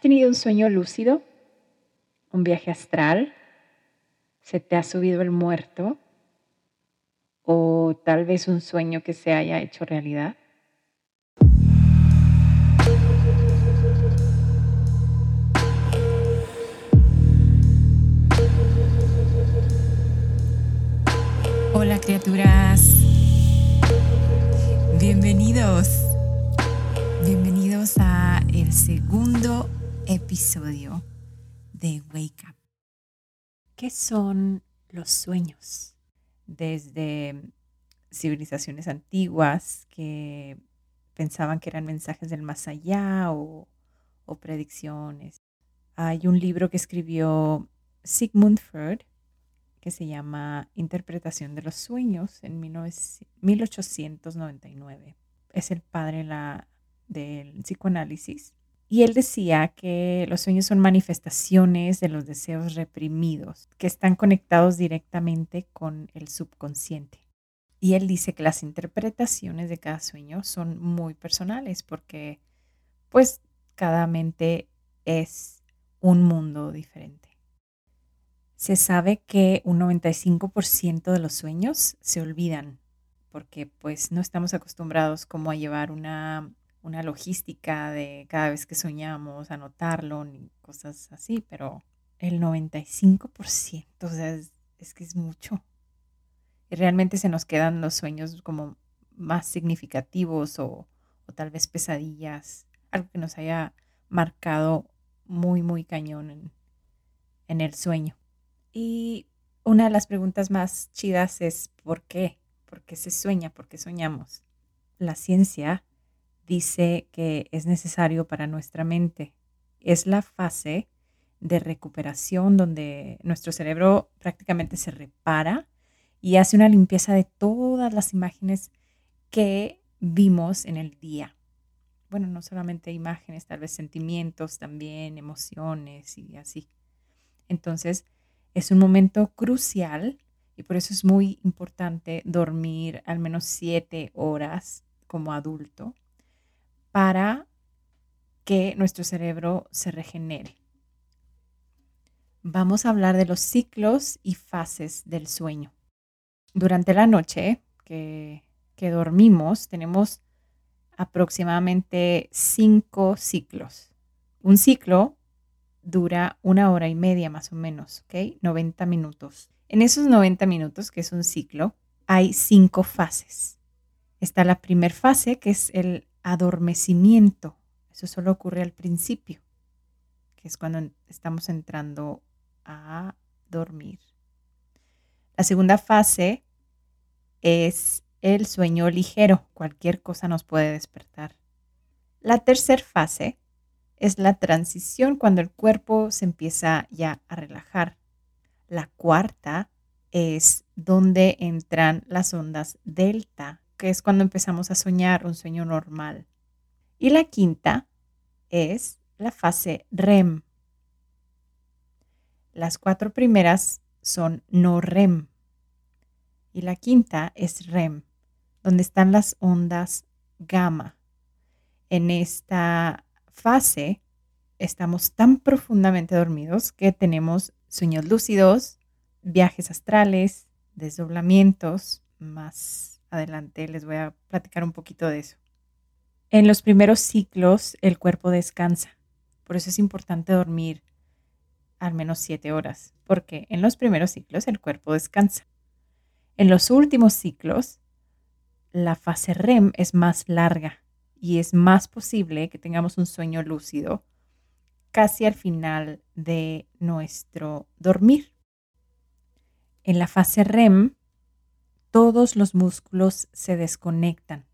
¿Has tenido un sueño lúcido? ¿Un viaje astral? ¿Se te ha subido el muerto? ¿O tal vez un sueño que se haya hecho realidad? Hola criaturas, bienvenidos, bienvenidos a el segundo episodio de Wake Up. ¿Qué son los sueños? Desde civilizaciones antiguas que pensaban que eran mensajes del más allá o, predicciones. Hay un libro que escribió Sigmund Freud que se llama Interpretación de los Sueños en 1899. Es el padre la, del psicoanálisis. Y él decía que los sueños son manifestaciones de los deseos reprimidos, que están conectados directamente con el subconsciente. Y él dice que las interpretaciones de cada sueño son muy personales porque pues cada mente es un mundo diferente. Se sabe que un 95% de los sueños se olvidan porque pues no estamos acostumbrados como a llevar una, una logística de cada vez que soñamos, anotarlo, ni cosas así, pero el 95%, o sea, es, que es mucho. Y realmente se nos quedan los sueños como más significativos o, o tal vez pesadillas, algo que nos haya marcado muy, muy cañón en, en el sueño. Y una de las preguntas más chidas es ¿por qué? ¿Por qué se sueña? ¿Por qué soñamos? La ciencia dice que es necesario para nuestra mente. Es la fase de recuperación donde nuestro cerebro prácticamente se repara y hace una limpieza de todas las imágenes que vimos en el día. Bueno, no solamente imágenes, tal vez sentimientos también, emociones y así. Entonces, es un momento crucial y por eso es muy importante dormir al menos siete horas como adulto para que nuestro cerebro se regenere. Vamos a hablar de los ciclos y fases del sueño. Durante la noche que, que dormimos tenemos aproximadamente cinco ciclos. Un ciclo dura una hora y media más o menos, ¿ok? 90 minutos. En esos 90 minutos, que es un ciclo, hay cinco fases. Está la primera fase, que es el adormecimiento. Eso solo ocurre al principio, que es cuando estamos entrando a dormir. La segunda fase es el sueño ligero. Cualquier cosa nos puede despertar. La tercera fase es la transición cuando el cuerpo se empieza ya a relajar. La cuarta es donde entran las ondas delta, que es cuando empezamos a soñar un sueño normal. Y la quinta es la fase REM. Las cuatro primeras son no REM. Y la quinta es REM, donde están las ondas gamma. En esta fase estamos tan profundamente dormidos que tenemos sueños lúcidos, viajes astrales, desdoblamientos. Más adelante les voy a platicar un poquito de eso. En los primeros ciclos el cuerpo descansa. Por eso es importante dormir al menos siete horas, porque en los primeros ciclos el cuerpo descansa. En los últimos ciclos, la fase REM es más larga y es más posible que tengamos un sueño lúcido casi al final de nuestro dormir. En la fase REM, todos los músculos se desconectan.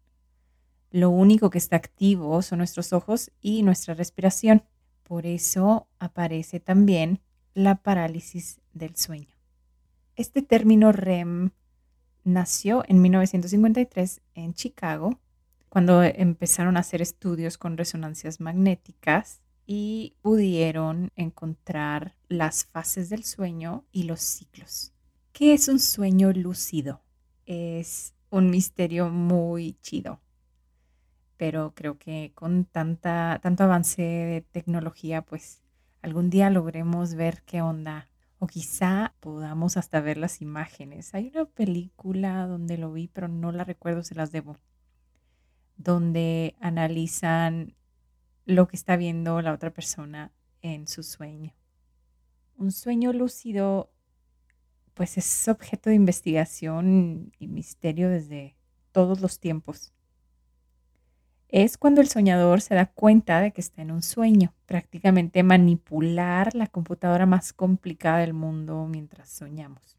Lo único que está activo son nuestros ojos y nuestra respiración. Por eso aparece también la parálisis del sueño. Este término REM nació en 1953 en Chicago cuando empezaron a hacer estudios con resonancias magnéticas y pudieron encontrar las fases del sueño y los ciclos. ¿Qué es un sueño lúcido? Es un misterio muy chido. pero creo que con tanta, tanto avance de tecnología, pues algún día logremos ver qué onda. O quizá podamos hasta ver las imágenes. Hay una película donde lo vi, pero no la recuerdo, se las debo, donde analizan lo que está viendo la otra persona en su sueño. Un sueño lúcido, pues es objeto de investigación y misterio desde todos los tiempos es cuando el soñador se da cuenta de que está en un sueño, prácticamente manipular la computadora más complicada del mundo mientras soñamos.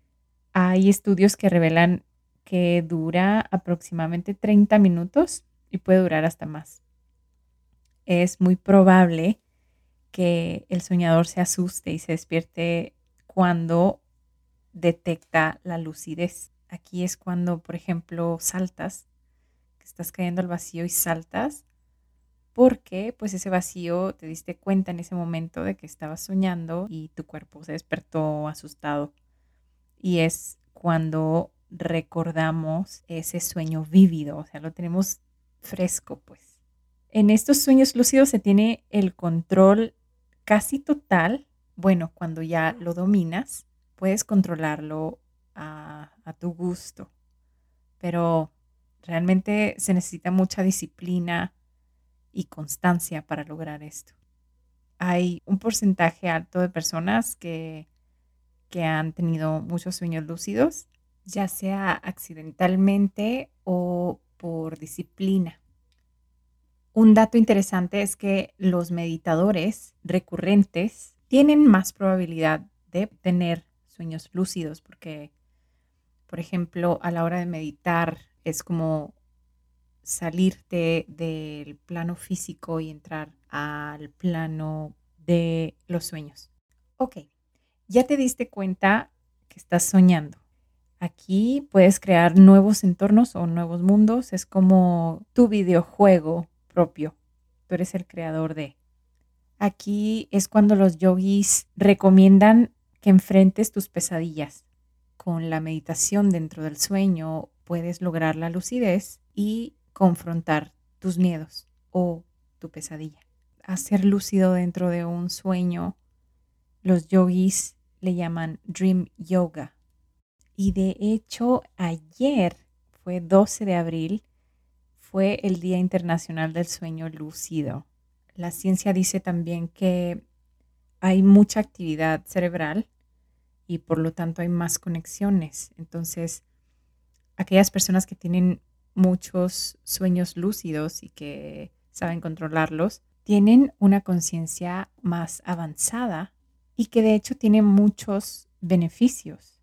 Hay estudios que revelan que dura aproximadamente 30 minutos y puede durar hasta más. Es muy probable que el soñador se asuste y se despierte cuando detecta la lucidez. Aquí es cuando, por ejemplo, saltas estás cayendo al vacío y saltas, porque pues ese vacío te diste cuenta en ese momento de que estabas soñando y tu cuerpo se despertó asustado. Y es cuando recordamos ese sueño vívido, o sea, lo tenemos fresco, pues. En estos sueños lúcidos se tiene el control casi total. Bueno, cuando ya lo dominas, puedes controlarlo a, tu gusto. Pero Realmente se necesita mucha disciplina y constancia para lograr esto. Hay un porcentaje alto de personas que, que han tenido muchos sueños lúcidos, ya sea accidentalmente o por disciplina. Un dato interesante es que los meditadores recurrentes tienen más probabilidad de tener sueños lúcidos porque, por ejemplo, a la hora de meditar es como salirte del plano físico y entrar al plano de los sueños. Ok, ya te diste cuenta que estás soñando. Aquí puedes crear nuevos entornos o nuevos mundos. Es como tu videojuego propio. Tú eres el creador de. Aquí es cuando los yogis recomiendan enfrentes tus pesadillas con la meditación dentro del sueño puedes lograr la lucidez y confrontar tus miedos o tu pesadilla. Hacer lúcido dentro de un sueño, los yogis le llaman dream yoga. Y de hecho, ayer fue 12 de abril, fue el Día Internacional del Sueño Lúcido. La ciencia dice también que hay mucha actividad cerebral y por lo tanto hay más conexiones. Entonces, aquellas personas que tienen muchos sueños lúcidos y que saben controlarlos, tienen una conciencia más avanzada y que de hecho tiene muchos beneficios.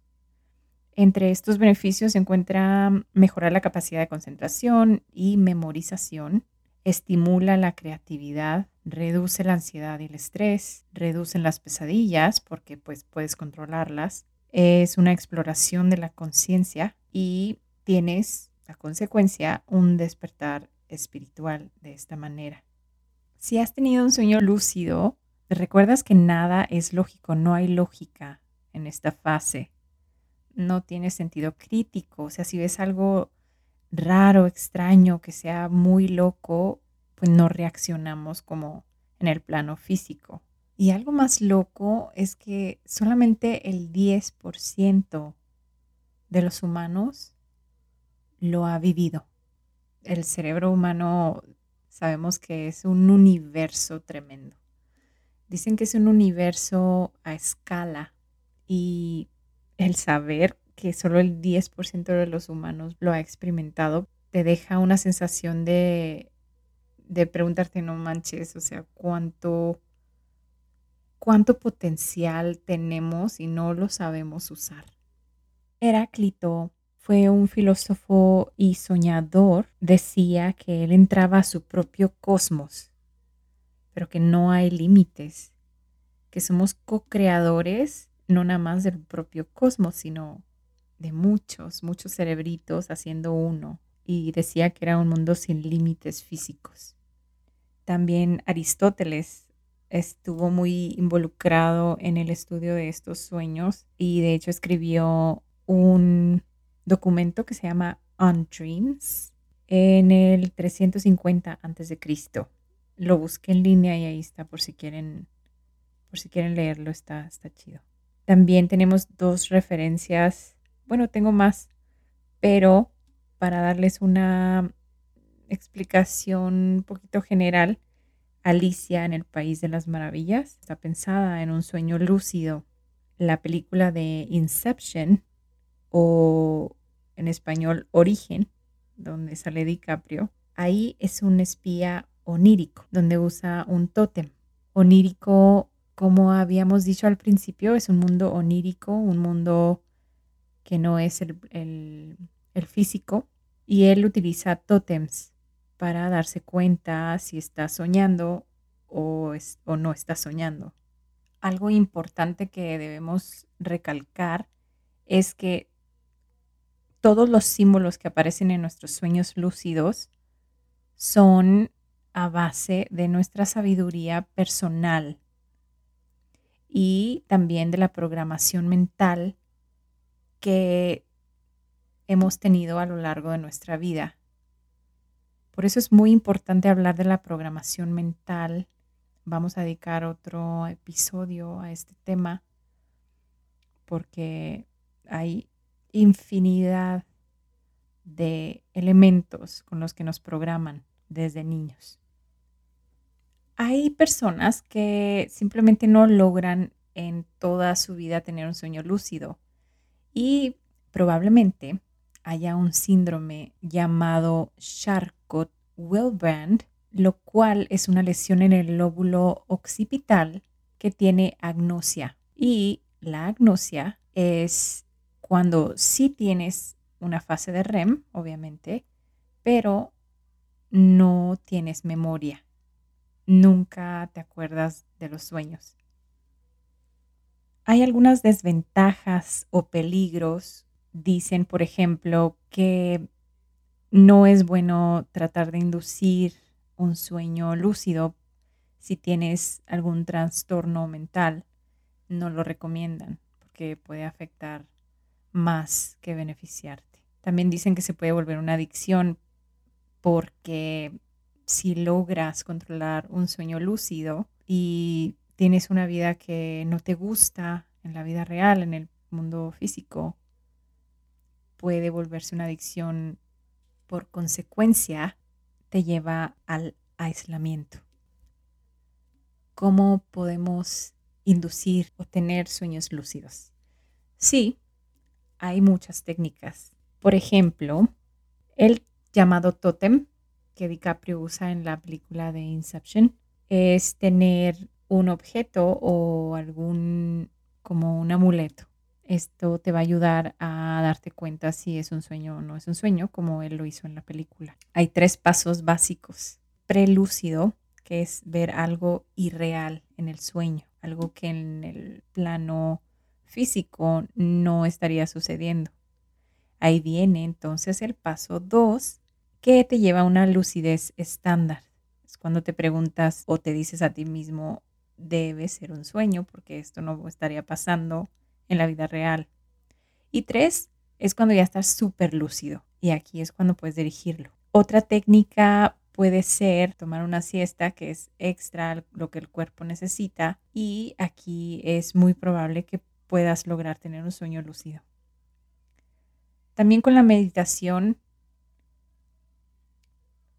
Entre estos beneficios se encuentra mejorar la capacidad de concentración y memorización, estimula la creatividad, reduce la ansiedad y el estrés, reducen las pesadillas porque pues puedes controlarlas, es una exploración de la conciencia y tienes a consecuencia un despertar espiritual de esta manera. Si has tenido un sueño lúcido, recuerdas que nada es lógico, no hay lógica en esta fase. No tiene sentido crítico, o sea, si ves algo raro, extraño, que sea muy loco, pues no reaccionamos como en el plano físico. Y algo más loco es que solamente el 10% de los humanos lo ha vivido. El cerebro humano sabemos que es un universo tremendo. Dicen que es un universo a escala y el saber que solo el 10% de los humanos lo ha experimentado te deja una sensación de, de preguntarte, no manches, o sea, cuánto, cuánto potencial tenemos y no lo sabemos usar. Heráclito fue un filósofo y soñador, decía que él entraba a su propio cosmos, pero que no hay límites, que somos co-creadores no nada más del propio cosmos, sino de muchos, muchos cerebritos haciendo uno. Y decía que era un mundo sin límites físicos. También Aristóteles estuvo muy involucrado en el estudio de estos sueños y de hecho escribió un documento que se llama On Dreams en el 350 a.C. Lo busqué en línea y ahí está por si quieren, por si quieren leerlo, está, está chido. También tenemos dos referencias, bueno, tengo más, pero para darles una explicación un poquito general, Alicia en el País de las Maravillas está pensada en un sueño lúcido. La película de Inception o en español Origen, donde sale DiCaprio, ahí es un espía onírico, donde usa un tótem. Onírico, como habíamos dicho al principio, es un mundo onírico, un mundo que no es el, el físico, y él utiliza tótems para darse cuenta si está soñando o, no está soñando. Algo importante que debemos recalcar es que todos los símbolos que aparecen en nuestros sueños lúcidos son a base de nuestra sabiduría personal y también de la programación mental que hemos tenido a lo largo de nuestra vida. Por eso es muy importante hablar de la programación mental. Vamos a dedicar otro episodio a este tema porque hay infinidad de elementos con los que nos programan desde niños. Hay personas que simplemente no logran en toda su vida tener un sueño lúcido y probablemente haya un síndrome llamado Charcot-Wilbrand, lo cual es una lesión en el lóbulo occipital que tiene agnosia. Y la agnosia es cuando sí tienes una fase de REM, obviamente, pero no tienes memoria. Nunca te acuerdas de los sueños. Hay algunas desventajas o peligros dicen, por ejemplo, que no es bueno tratar de inducir un sueño lúcido si tienes algún trastorno mental. No lo recomiendan porque puede afectar más que beneficiarte. También dicen que se puede volver una adicción porque si logras controlar un sueño lúcido y tienes una vida que no te gusta en la vida real, en el mundo físico, puede volverse una adicción por consecuencia, te lleva al aislamiento. ¿Cómo podemos inducir o tener sueños lúcidos? Sí, hay muchas técnicas. Por ejemplo, el llamado totem que DiCaprio usa en la película de Inception es tener un objeto o algún como un amuleto esto te va a ayudar a darte cuenta si es un sueño o no es un sueño, como él lo hizo en la película. Hay tres pasos básicos. Prelúcido, que es ver algo irreal en el sueño, algo que en el plano físico no estaría sucediendo. Ahí viene entonces el paso dos, que te lleva a una lucidez estándar. Es cuando te preguntas o te dices a ti mismo, debe ser un sueño porque esto no estaría pasando en la vida real. Y tres, es cuando ya estás súper lúcido y aquí es cuando puedes dirigirlo. Otra técnica puede ser tomar una siesta, que es extra lo que el cuerpo necesita, y aquí es muy probable que puedas lograr tener un sueño lúcido. También con la meditación,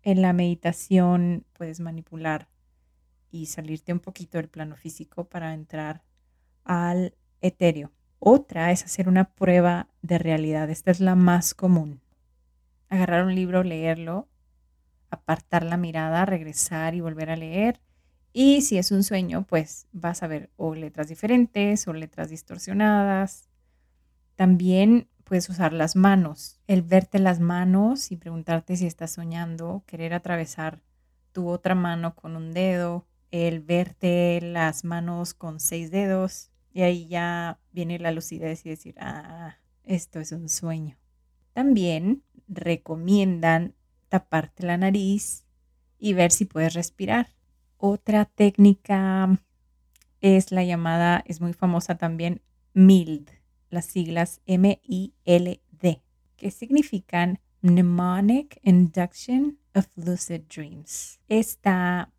en la meditación puedes manipular y salirte un poquito del plano físico para entrar al etéreo. Otra es hacer una prueba de realidad. Esta es la más común. Agarrar un libro, leerlo, apartar la mirada, regresar y volver a leer. Y si es un sueño, pues vas a ver o letras diferentes o letras distorsionadas. También puedes usar las manos. El verte las manos y preguntarte si estás soñando, querer atravesar tu otra mano con un dedo, el verte las manos con seis dedos, y ahí ya viene la lucidez y decir, ah, esto es un sueño. También recomiendan taparte la nariz y ver si puedes respirar. Otra técnica es la llamada, es muy famosa también, MILD, las siglas M-I-L-D, que significan Mnemonic Induction of Lucid Dreams. Esta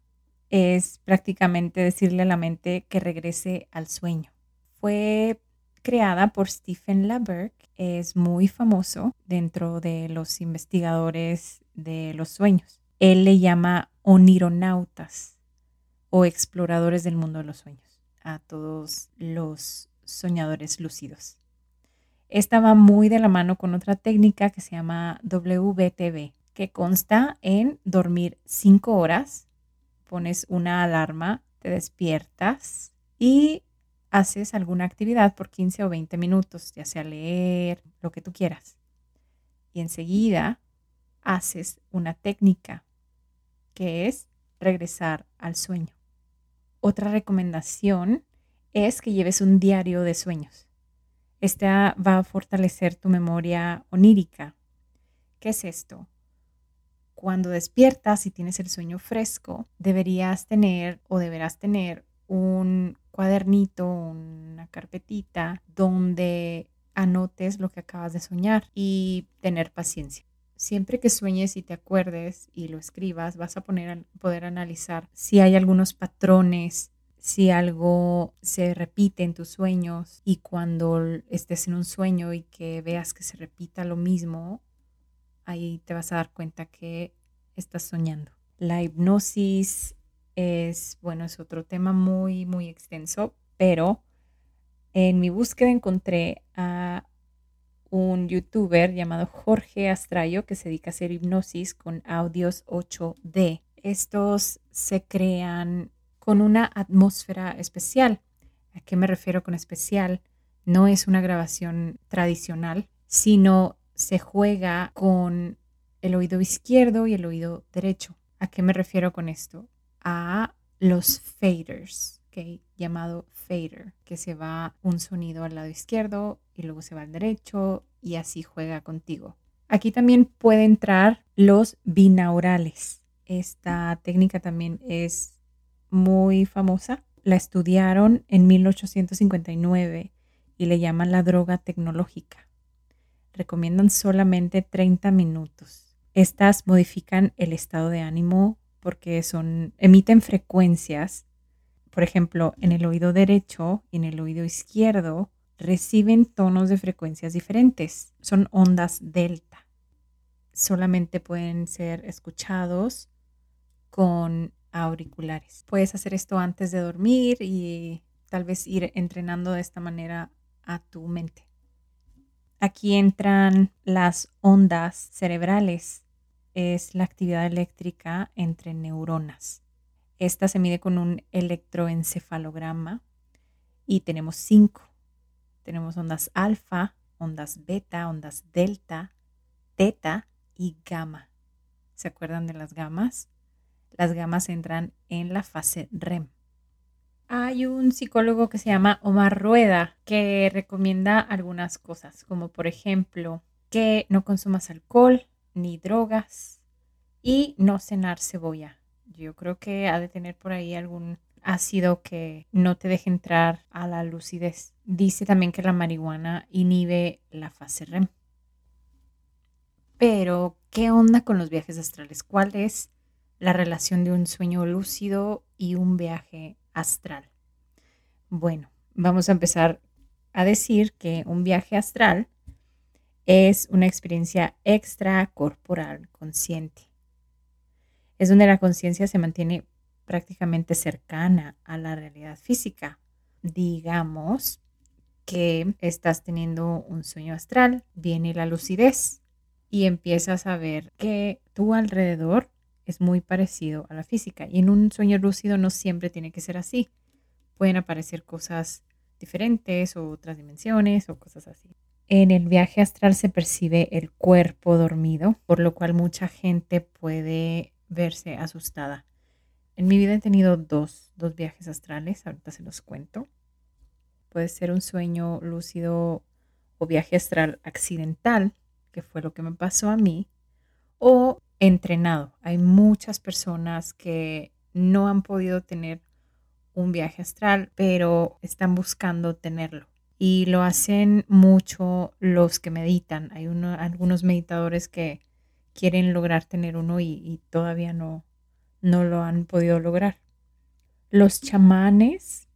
es prácticamente decirle a la mente que regrese al sueño. Fue creada por Stephen LaBerg, es muy famoso dentro de los investigadores de los sueños. Él le llama onironautas o exploradores del mundo de los sueños a todos los soñadores lúcidos. Esta va muy de la mano con otra técnica que se llama WBTV, que consta en dormir cinco horas, pones una alarma, te despiertas y haces alguna actividad por 15 o 20 minutos, ya sea leer, lo que tú quieras. Y enseguida haces una técnica que es regresar al sueño. Otra recomendación es que lleves un diario de sueños. Esta va a fortalecer tu memoria onírica. ¿Qué es esto? Cuando despiertas y tienes el sueño fresco, deberías tener o deberás tener un cuadernito, una carpetita donde anotes lo que acabas de soñar y tener paciencia. Siempre que sueñes y te acuerdes y lo escribas, vas a poder analizar si hay algunos patrones, si algo se repite en tus sueños y cuando estés en un sueño y que veas que se repita lo mismo, ahí te vas a dar cuenta que estás soñando. La hipnosis es, bueno, es otro tema muy, muy extenso, pero en mi búsqueda encontré a un youtuber llamado Jorge Astrayo que se dedica a hacer hipnosis con audios 8D. Estos se crean con una atmósfera especial. ¿A qué me refiero con especial? No es una grabación tradicional, sino se juega con el oído izquierdo y el oído derecho. ¿A qué me refiero con esto? A los faders, llamado fader, que se va un sonido al lado izquierdo y luego se va al derecho y así juega contigo. Aquí también puede entrar los binaurales. Esta técnica también es muy famosa. La estudiaron en 1859 y le llaman la droga tecnológica. Recomiendan solamente 30 minutos. Estas modifican el estado de ánimo porque son, emiten frecuencias, por ejemplo, en el oído derecho y en el oído izquierdo, reciben tonos de frecuencias diferentes. Son ondas delta. Solamente pueden ser escuchados con auriculares. Puedes hacer esto antes de dormir y tal vez ir entrenando de esta manera a tu mente. Aquí entran las ondas cerebrales es la actividad eléctrica entre neuronas. Esta se mide con un electroencefalograma y tenemos cinco. Tenemos ondas alfa, ondas beta, ondas delta, teta y gamma. ¿Se acuerdan de las gamas? Las gamas entran en la fase REM. Hay un psicólogo que se llama Omar Rueda que recomienda algunas cosas, como por ejemplo que no consumas alcohol, ni drogas y no cenar cebolla. Yo creo que ha de tener por ahí algún ácido que no te deje entrar a la lucidez. Dice también que la marihuana inhibe la fase REM. Pero, ¿qué onda con los viajes astrales? ¿Cuál es la relación de un sueño lúcido y un viaje astral? Bueno, vamos a empezar a decir que un viaje astral es una experiencia extracorporal consciente. Es donde la conciencia se mantiene prácticamente cercana a la realidad física. Digamos que estás teniendo un sueño astral, viene la lucidez y empiezas a ver que tu alrededor es muy parecido a la física. Y en un sueño lúcido no siempre tiene que ser así. Pueden aparecer cosas diferentes o otras dimensiones o cosas así. En el viaje astral se percibe el cuerpo dormido, por lo cual mucha gente puede verse asustada. En mi vida he tenido dos, dos viajes astrales, ahorita se los cuento. Puede ser un sueño lúcido o viaje astral accidental, que fue lo que me pasó a mí, o entrenado. Hay muchas personas que no han podido tener un viaje astral, pero están buscando tenerlo y lo hacen mucho los que meditan. Hay algunos meditadores que quieren lograr tener uno y, todavía no, no lo han podido lograr. Los chamanes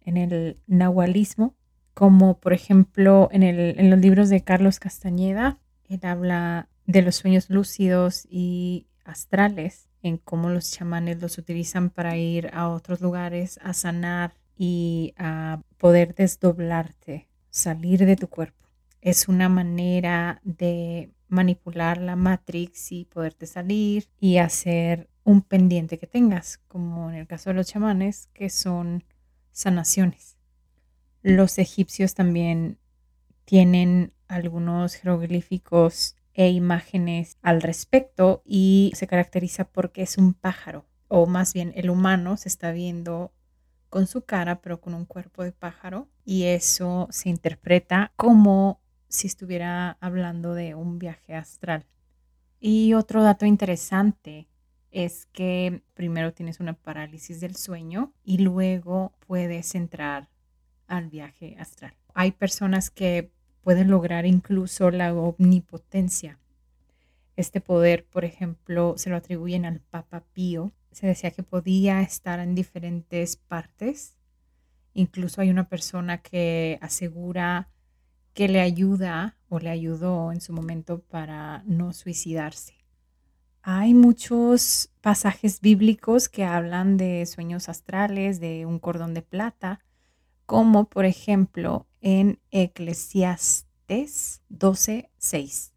en el nahualismo, como por ejemplo en, el, en los libros de Carlos Castañeda, él habla de los sueños lúcidos y astrales, en cómo los chamanes los utilizan para ir a otros lugares a sanar y a poder desdoblarte, salir de tu cuerpo. Es una manera de manipular la matrix y poderte salir y hacer un pendiente que tengas, como en el caso de los chamanes, que son sanaciones. Los egipcios también tienen algunos jeroglíficos e imágenes al respecto y se caracteriza porque es un pájaro, o más bien el humano se está viendo con su cara, pero con un cuerpo de pájaro, y eso se interpreta como si estuviera hablando de un viaje astral. Y otro dato interesante es que primero tienes una parálisis del sueño y luego puedes entrar al viaje astral. Hay personas que pueden lograr incluso la omnipotencia. Este poder, por ejemplo, se lo atribuyen al Papa Pío. Se decía que podía estar en diferentes partes. Incluso hay una persona que asegura que le ayuda o le ayudó en su momento para no suicidarse. Hay muchos pasajes bíblicos que hablan de sueños astrales, de un cordón de plata, como por ejemplo en Eclesiastes 12:6.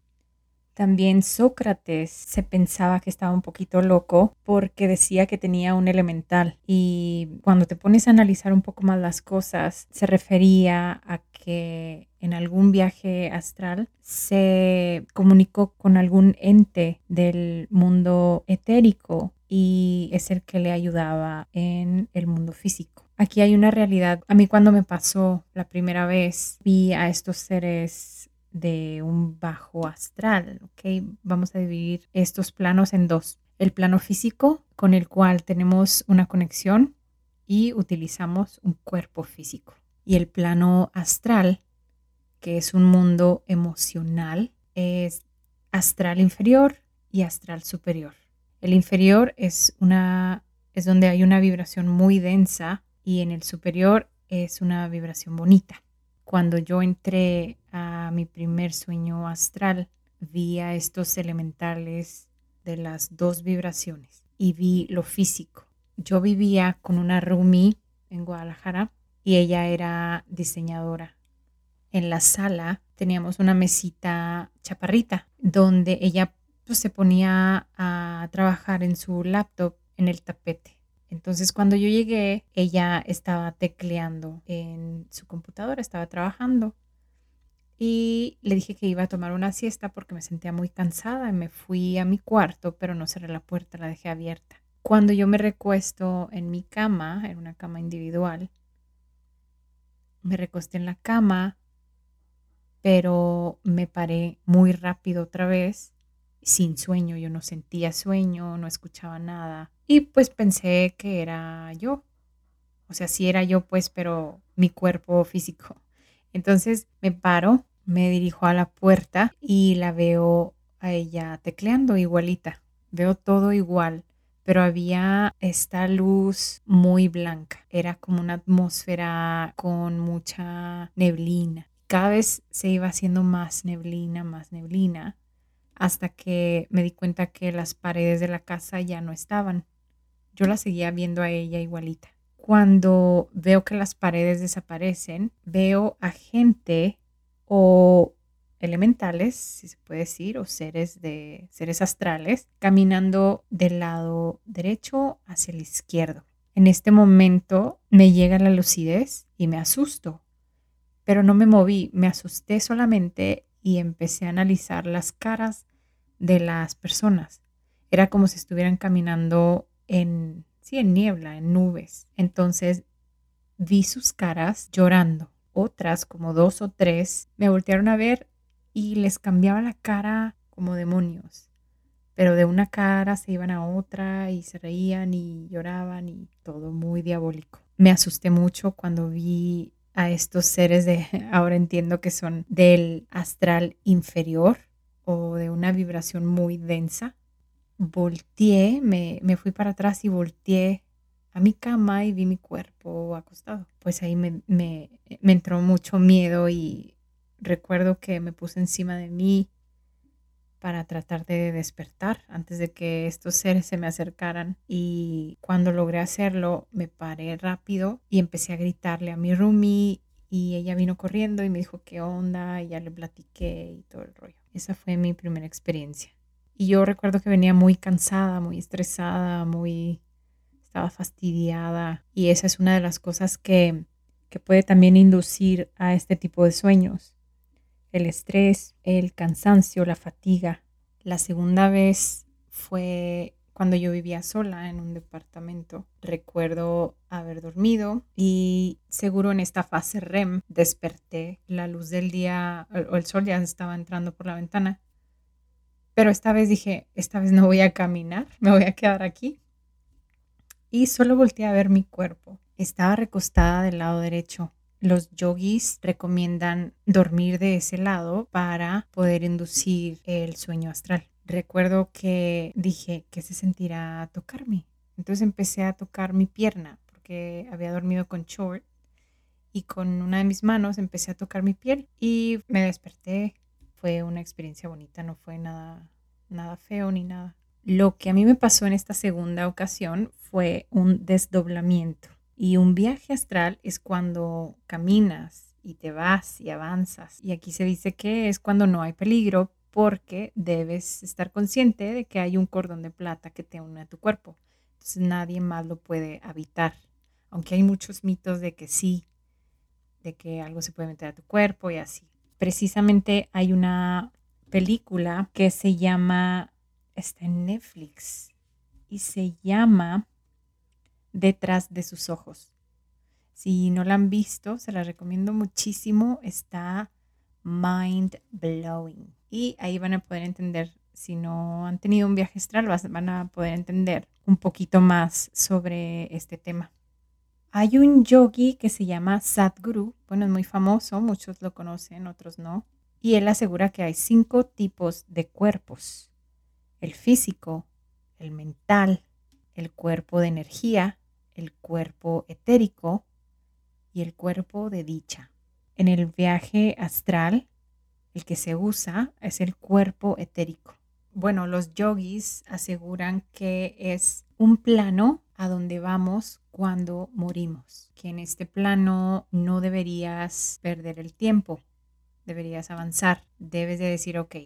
También Sócrates se pensaba que estaba un poquito loco porque decía que tenía un elemental y cuando te pones a analizar un poco más las cosas, se refería a que en algún viaje astral se comunicó con algún ente del mundo etérico y es el que le ayudaba en el mundo físico. Aquí hay una realidad. A mí cuando me pasó la primera vez, vi a estos seres de un bajo astral, ¿ok? Vamos a dividir estos planos en dos. El plano físico, con el cual tenemos una conexión y utilizamos un cuerpo físico. Y el plano astral, que es un mundo emocional, es astral inferior y astral superior. El inferior es una es donde hay una vibración muy densa y en el superior es una vibración bonita. Cuando yo entré a mi primer sueño astral, vi a estos elementales de las dos vibraciones y vi lo físico. Yo vivía con una roomie en Guadalajara y ella era diseñadora. En la sala teníamos una mesita chaparrita donde ella pues, se ponía a trabajar en su laptop en el tapete. Entonces cuando yo llegué, ella estaba tecleando en su computadora, estaba trabajando. Y le dije que iba a tomar una siesta porque me sentía muy cansada y me fui a mi cuarto, pero no cerré la puerta, la dejé abierta. Cuando yo me recuesto en mi cama, en una cama individual, me recosté en la cama, pero me paré muy rápido otra vez, sin sueño, yo no sentía sueño, no escuchaba nada y pues pensé que era yo. O sea, sí era yo, pues, pero mi cuerpo físico. Entonces me paro, me dirijo a la puerta y la veo a ella tecleando igualita. Veo todo igual, pero había esta luz muy blanca. Era como una atmósfera con mucha neblina. Cada vez se iba haciendo más neblina, más neblina, hasta que me di cuenta que las paredes de la casa ya no estaban yo la seguía viendo a ella igualita. Cuando veo que las paredes desaparecen, veo a gente o elementales, si se puede decir, o seres de seres astrales, caminando del lado derecho hacia el izquierdo. En este momento me llega la lucidez y me asusto, pero no me moví, me asusté solamente y empecé a analizar las caras de las personas. Era como si estuvieran caminando en, sí, en niebla, en nubes. Entonces vi sus caras llorando. Otras, como dos o tres, me voltearon a ver y les cambiaba la cara como demonios. Pero de una cara se iban a otra y se reían y lloraban y todo muy diabólico. Me asusté mucho cuando vi a estos seres de, ahora entiendo que son del astral inferior o de una vibración muy densa. Volteé, me, me fui para atrás y volteé a mi cama y vi mi cuerpo acostado. Pues ahí me, me, me entró mucho miedo y recuerdo que me puse encima de mí para tratar de despertar antes de que estos seres se me acercaran y cuando logré hacerlo me paré rápido y empecé a gritarle a mi roomie y ella vino corriendo y me dijo qué onda y ya le platiqué y todo el rollo. Esa fue mi primera experiencia. Y yo recuerdo que venía muy cansada, muy estresada, muy estaba fastidiada y esa es una de las cosas que, que puede también inducir a este tipo de sueños el estrés, el cansancio, la fatiga. La segunda vez fue cuando yo vivía sola en un departamento. Recuerdo haber dormido y seguro en esta fase REM desperté. La luz del día o el sol ya estaba entrando por la ventana. Pero esta vez dije, esta vez no voy a caminar, me voy a quedar aquí. Y solo volteé a ver mi cuerpo. Estaba recostada del lado derecho los yogis recomiendan dormir de ese lado para poder inducir el sueño astral. Recuerdo que dije que se sentirá tocarme. Entonces empecé a tocar mi pierna porque había dormido con short y con una de mis manos empecé a tocar mi piel y me desperté. Fue una experiencia bonita, no fue nada nada feo ni nada. Lo que a mí me pasó en esta segunda ocasión fue un desdoblamiento. Y un viaje astral es cuando caminas y te vas y avanzas. Y aquí se dice que es cuando no hay peligro porque debes estar consciente de que hay un cordón de plata que te une a tu cuerpo. Entonces nadie más lo puede habitar. Aunque hay muchos mitos de que sí, de que algo se puede meter a tu cuerpo y así. Precisamente hay una película que se llama, está en Netflix y se llama detrás de sus ojos. Si no la han visto, se la recomiendo muchísimo. Está mind blowing. Y ahí van a poder entender, si no han tenido un viaje astral, van a poder entender un poquito más sobre este tema. Hay un yogi que se llama Sadhguru. Bueno, es muy famoso, muchos lo conocen, otros no. Y él asegura que hay cinco tipos de cuerpos. El físico, el mental, el cuerpo de energía, el cuerpo etérico y el cuerpo de dicha. En el viaje astral, el que se usa es el cuerpo etérico. Bueno, los yogis aseguran que es un plano a donde vamos cuando morimos, que en este plano no deberías perder el tiempo, deberías avanzar, debes de decir, ok,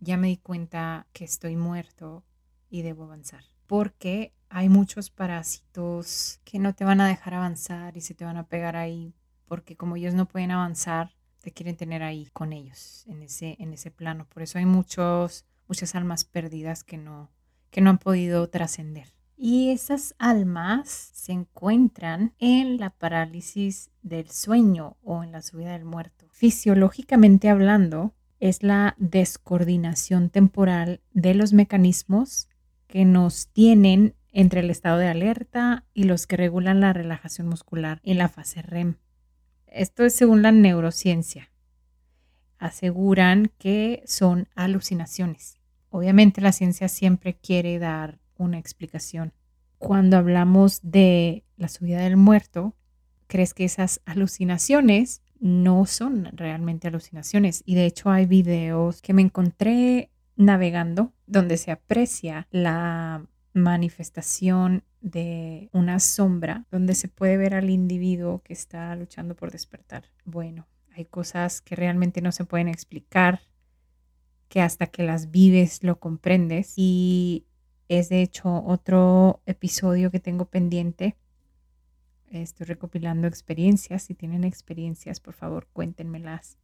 ya me di cuenta que estoy muerto y debo avanzar, porque hay muchos parásitos que no te van a dejar avanzar y se te van a pegar ahí, porque como ellos no pueden avanzar, te quieren tener ahí con ellos, en ese, en ese plano. Por eso hay muchos, muchas almas perdidas que no, que no han podido trascender. Y esas almas se encuentran en la parálisis del sueño o en la subida del muerto. Fisiológicamente hablando, es la descoordinación temporal de los mecanismos que nos tienen entre el estado de alerta y los que regulan la relajación muscular en la fase REM. Esto es según la neurociencia. Aseguran que son alucinaciones. Obviamente la ciencia siempre quiere dar una explicación. Cuando hablamos de la subida del muerto, crees que esas alucinaciones no son realmente alucinaciones. Y de hecho hay videos que me encontré navegando donde se aprecia la manifestación de una sombra donde se puede ver al individuo que está luchando por despertar. Bueno, hay cosas que realmente no se pueden explicar, que hasta que las vives lo comprendes y es de hecho otro episodio que tengo pendiente. Estoy recopilando experiencias. Si tienen experiencias, por favor, cuéntenmelas.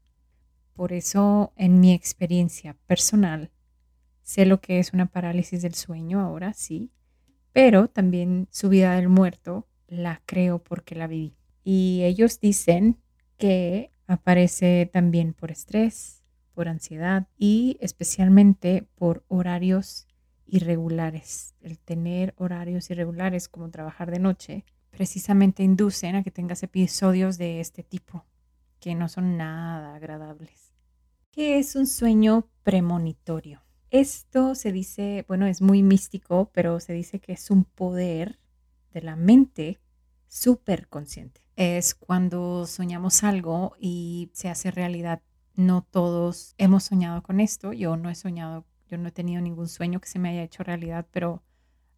Por eso, en mi experiencia personal, Sé lo que es una parálisis del sueño ahora, sí, pero también su vida del muerto la creo porque la viví. Y ellos dicen que aparece también por estrés, por ansiedad y especialmente por horarios irregulares. El tener horarios irregulares como trabajar de noche precisamente inducen a que tengas episodios de este tipo que no son nada agradables. ¿Qué es un sueño premonitorio? Esto se dice, bueno, es muy místico, pero se dice que es un poder de la mente superconsciente. Es cuando soñamos algo y se hace realidad. No todos hemos soñado con esto. Yo no he soñado, yo no he tenido ningún sueño que se me haya hecho realidad, pero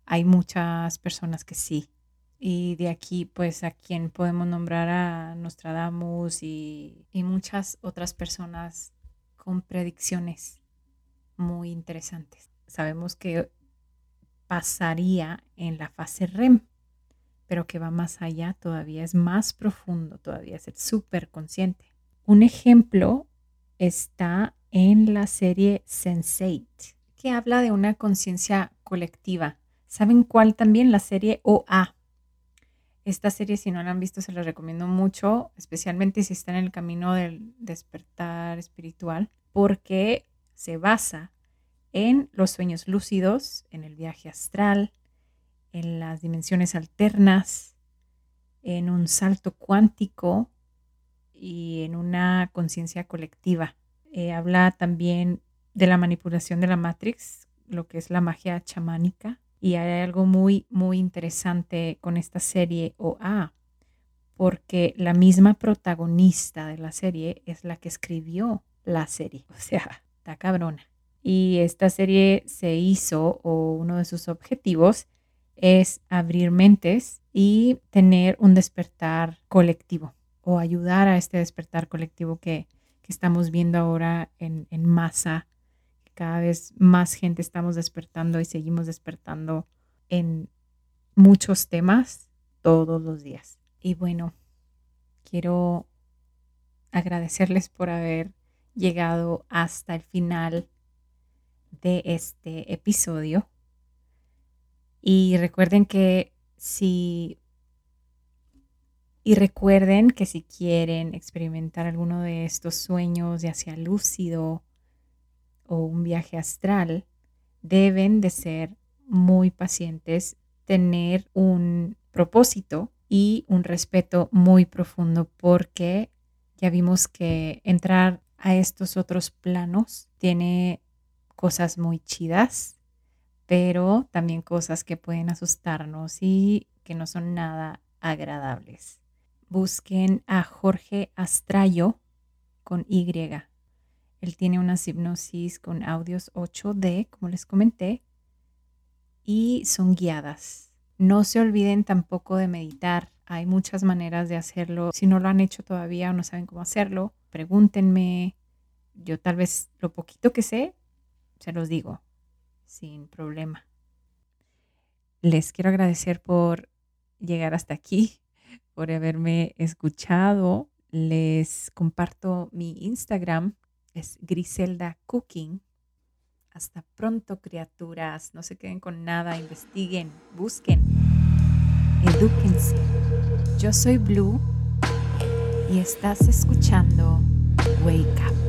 hay muchas personas que sí. Y de aquí, pues, a quien podemos nombrar a Nostradamus y, y muchas otras personas con predicciones muy interesantes. Sabemos que pasaría en la fase REM, pero que va más allá todavía, es más profundo todavía, es el superconsciente. Un ejemplo está en la serie Sense8, que habla de una conciencia colectiva. ¿Saben cuál también? La serie OA. Esta serie, si no la han visto, se la recomiendo mucho, especialmente si está en el camino del despertar espiritual, porque se basa en los sueños lúcidos, en el viaje astral, en las dimensiones alternas, en un salto cuántico y en una conciencia colectiva. Eh, habla también de la manipulación de la Matrix, lo que es la magia chamánica. Y hay algo muy, muy interesante con esta serie OA, porque la misma protagonista de la serie es la que escribió la serie. O sea, está cabrona. Y esta serie se hizo, o uno de sus objetivos es abrir mentes y tener un despertar colectivo o ayudar a este despertar colectivo que, estamos viendo ahora en, en masa. Cada vez más gente estamos despertando y seguimos despertando en muchos temas todos los días. Y bueno, quiero agradecerles por haber llegado hasta el final de este episodio. Y recuerden que si y recuerden que si quieren experimentar alguno de estos sueños, ya sea lúcido o un viaje astral, deben de ser muy pacientes, tener un propósito y un respeto muy profundo porque ya vimos que entrar a estos otros planos tiene cosas muy chidas, pero también cosas que pueden asustarnos y que no son nada agradables. Busquen a Jorge Astrayo con Y. Él tiene una hipnosis con audios 8D, como les comenté, y son guiadas. No se olviden tampoco de meditar. Hay muchas maneras de hacerlo. Si no lo han hecho todavía o no saben cómo hacerlo, pregúntenme. Yo tal vez lo poquito que sé se los digo, sin problema. Les quiero agradecer por llegar hasta aquí, por haberme escuchado. Les comparto mi Instagram, es Griselda Cooking. Hasta pronto, criaturas. No se queden con nada, investiguen, busquen, edúquense. Yo soy Blue y estás escuchando Wake Up.